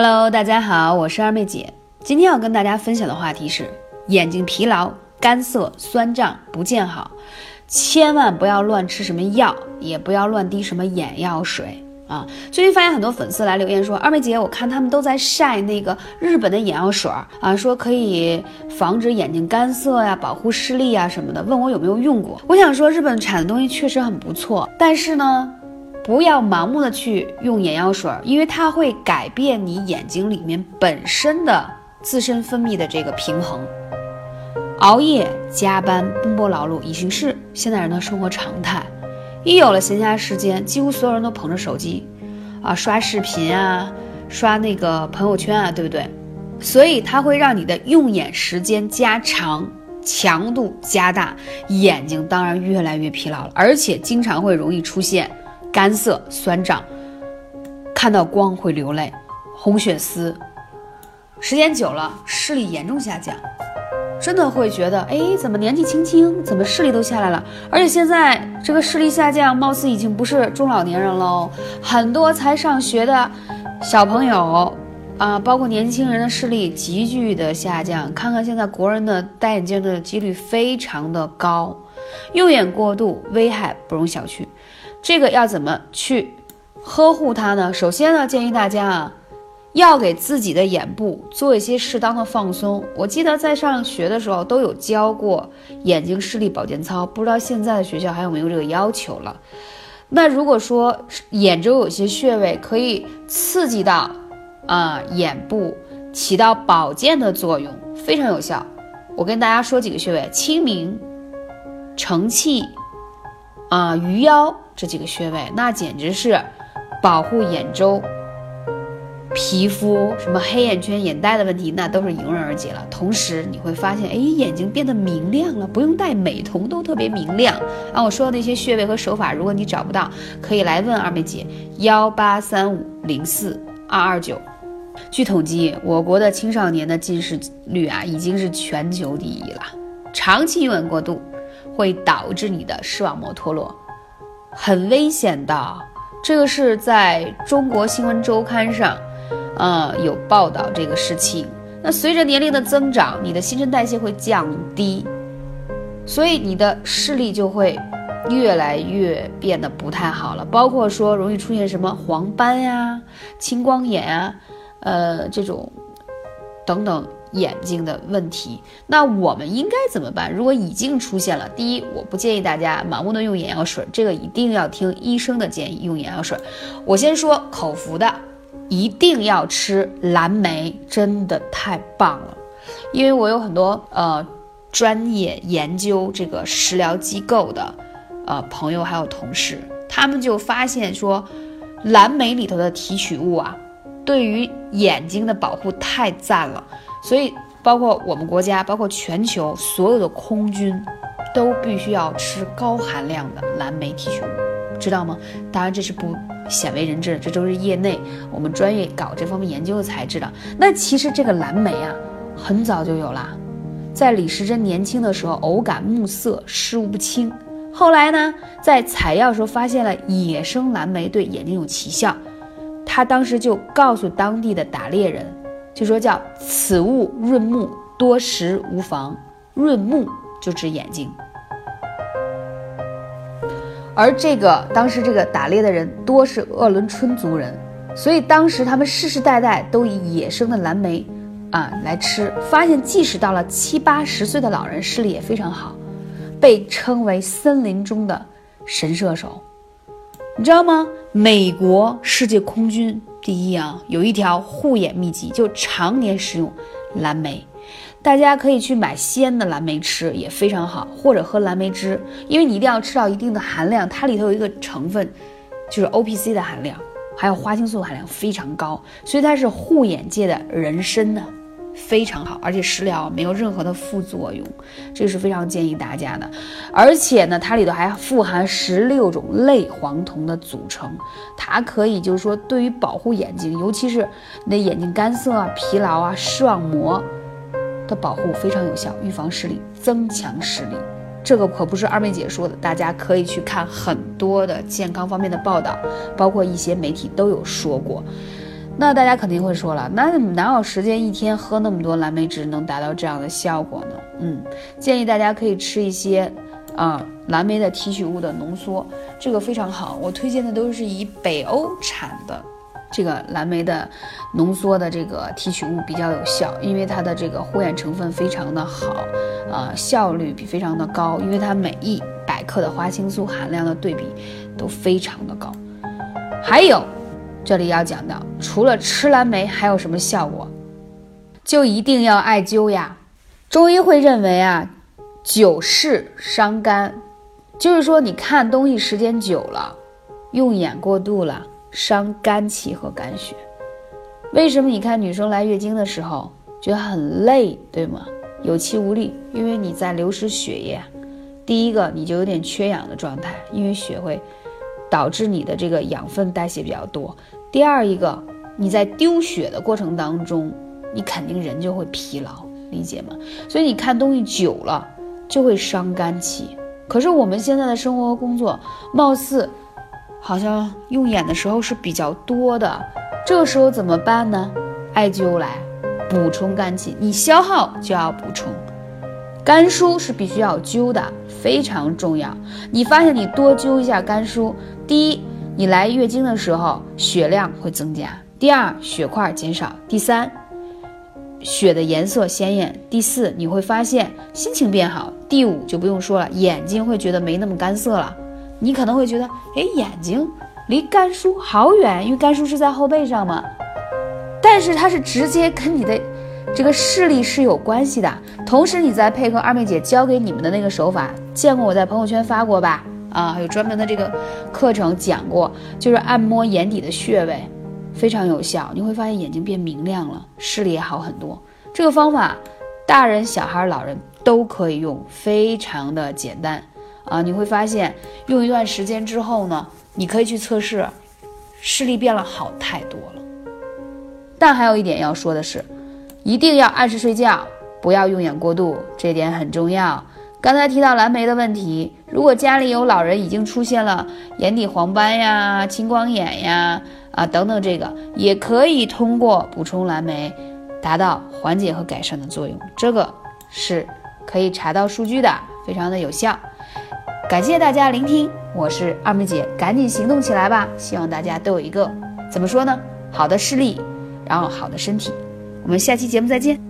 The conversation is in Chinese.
Hello，大家好，我是二妹姐。今天要跟大家分享的话题是眼睛疲劳、干涩、酸胀、不见好，千万不要乱吃什么药，也不要乱滴什么眼药水啊。最近发现很多粉丝来留言说，二妹姐，我看他们都在晒那个日本的眼药水啊，说可以防止眼睛干涩呀，保护视力呀什么的，问我有没有用过。我想说，日本产的东西确实很不错，但是呢。不要盲目的去用眼药水，因为它会改变你眼睛里面本身的自身分泌的这个平衡。熬夜、加班、奔波劳碌已经是现代人的生活常态。一有了闲暇时间，几乎所有人都捧着手机，啊，刷视频啊，刷那个朋友圈啊，对不对？所以它会让你的用眼时间加长，强度加大，眼睛当然越来越疲劳了，而且经常会容易出现。干涩、酸胀，看到光会流泪，红血丝，时间久了视力严重下降，真的会觉得，哎，怎么年纪轻轻，怎么视力都下来了？而且现在这个视力下降，貌似已经不是中老年人喽，很多才上学的小朋友啊，包括年轻人的视力急剧的下降。看看现在国人的戴眼镜的几率非常的高，用眼过度危害不容小觑。这个要怎么去呵护它呢？首先呢，建议大家啊，要给自己的眼部做一些适当的放松。我记得在上学的时候都有教过眼睛视力保健操，不知道现在的学校还有没有这个要求了。那如果说眼周有些穴位可以刺激到啊眼部，起到保健的作用，非常有效。我跟大家说几个穴位：清明、承泣。啊，鱼腰这几个穴位，那简直是保护眼周、皮肤什么黑眼圈、眼袋的问题，那都是迎刃而解了。同时你会发现，哎，眼睛变得明亮了，不用戴美瞳都特别明亮。啊，我说的那些穴位和手法，如果你找不到，可以来问二妹姐，幺八三五零四二二九。据统计，我国的青少年的近视率啊，已经是全球第一了。长期用眼过度。会导致你的视网膜脱落，很危险的。这个是在中国新闻周刊上，呃，有报道这个事情。那随着年龄的增长，你的新陈代谢会降低，所以你的视力就会越来越变得不太好了。包括说容易出现什么黄斑呀、青光眼啊，呃，这种等等。眼睛的问题，那我们应该怎么办？如果已经出现了，第一，我不建议大家盲目的用眼药水，这个一定要听医生的建议用眼药水。我先说口服的，一定要吃蓝莓，真的太棒了。因为我有很多呃专业研究这个食疗机构的呃朋友还有同事，他们就发现说，蓝莓里头的提取物啊，对于眼睛的保护太赞了。所以，包括我们国家，包括全球所有的空军，都必须要吃高含量的蓝莓提取物，知道吗？当然这是不鲜为人知的，这都是业内我们专业搞这方面研究的才知道。那其实这个蓝莓啊，很早就有啦，在李时珍年轻的时候，偶感目涩，视物不清，后来呢，在采药时候发现了野生蓝莓对眼睛有奇效，他当时就告诉当地的打猎人。就说叫此物润目，多食无妨。润目就指眼睛，而这个当时这个打猎的人多是鄂伦春族人，所以当时他们世世代代都以野生的蓝莓啊来吃，发现即使到了七八十岁的老人视力也非常好，被称为森林中的神射手。你知道吗？美国世界空军第一啊，有一条护眼秘籍，就常年食用蓝莓。大家可以去买鲜的蓝莓吃，也非常好，或者喝蓝莓汁，因为你一定要吃到一定的含量，它里头有一个成分，就是 O P C 的含量，还有花青素含量非常高，所以它是护眼界的人参呢。非常好，而且食疗没有任何的副作用，这是非常建议大家的。而且呢，它里头还富含十六种类黄酮的组成，它可以就是说对于保护眼睛，尤其是你的眼睛干涩啊、疲劳啊、视网膜的保护非常有效，预防视力、增强视力。这个可不是二妹姐说的，大家可以去看很多的健康方面的报道，包括一些媒体都有说过。那大家肯定会说了，那哪有时间一天喝那么多蓝莓汁能达到这样的效果呢？嗯，建议大家可以吃一些啊蓝莓的提取物的浓缩，这个非常好。我推荐的都是以北欧产的。这个蓝莓的浓缩的这个提取物比较有效，因为它的这个护眼成分非常的好，呃，效率比非常的高，因为它每一百克的花青素含量的对比都非常的高。还有，这里要讲到，除了吃蓝莓还有什么效果？就一定要艾灸呀。中医会认为啊，久视伤肝，就是说你看东西时间久了，用眼过度了。伤肝气和肝血，为什么你看女生来月经的时候觉得很累，对吗？有气无力，因为你在流失血液。第一个，你就有点缺氧的状态，因为血会导致你的这个养分代谢比较多。第二一个，你在丢血的过程当中，你肯定人就会疲劳，理解吗？所以你看东西久了就会伤肝气。可是我们现在的生活和工作，貌似。好像用眼的时候是比较多的，这个时候怎么办呢？艾灸来补充肝气，你消耗就要补充，肝疏是必须要灸的，非常重要。你发现你多灸一下肝疏，第一，你来月经的时候血量会增加；第二，血块减少；第三，血的颜色鲜艳；第四，你会发现心情变好；第五，就不用说了，眼睛会觉得没那么干涩了。你可能会觉得，哎，眼睛离肝腧好远，因为肝腧是在后背上嘛。但是它是直接跟你的这个视力是有关系的。同时，你再配合二妹姐教给你们的那个手法，见过我在朋友圈发过吧？啊，有专门的这个课程讲过，就是按摩眼底的穴位，非常有效。你会发现眼睛变明亮了，视力也好很多。这个方法，大人、小孩、老人都可以用，非常的简单。啊，你会发现用一段时间之后呢，你可以去测试，视力变了好太多了。但还有一点要说的是，一定要按时睡觉，不要用眼过度，这点很重要。刚才提到蓝莓的问题，如果家里有老人已经出现了眼底黄斑呀、青光眼呀啊等等，这个也可以通过补充蓝莓达到缓解和改善的作用，这个是可以查到数据的，非常的有效。感谢大家聆听，我是二妹姐，赶紧行动起来吧！希望大家都有一个怎么说呢？好的视力，然后好的身体。我们下期节目再见。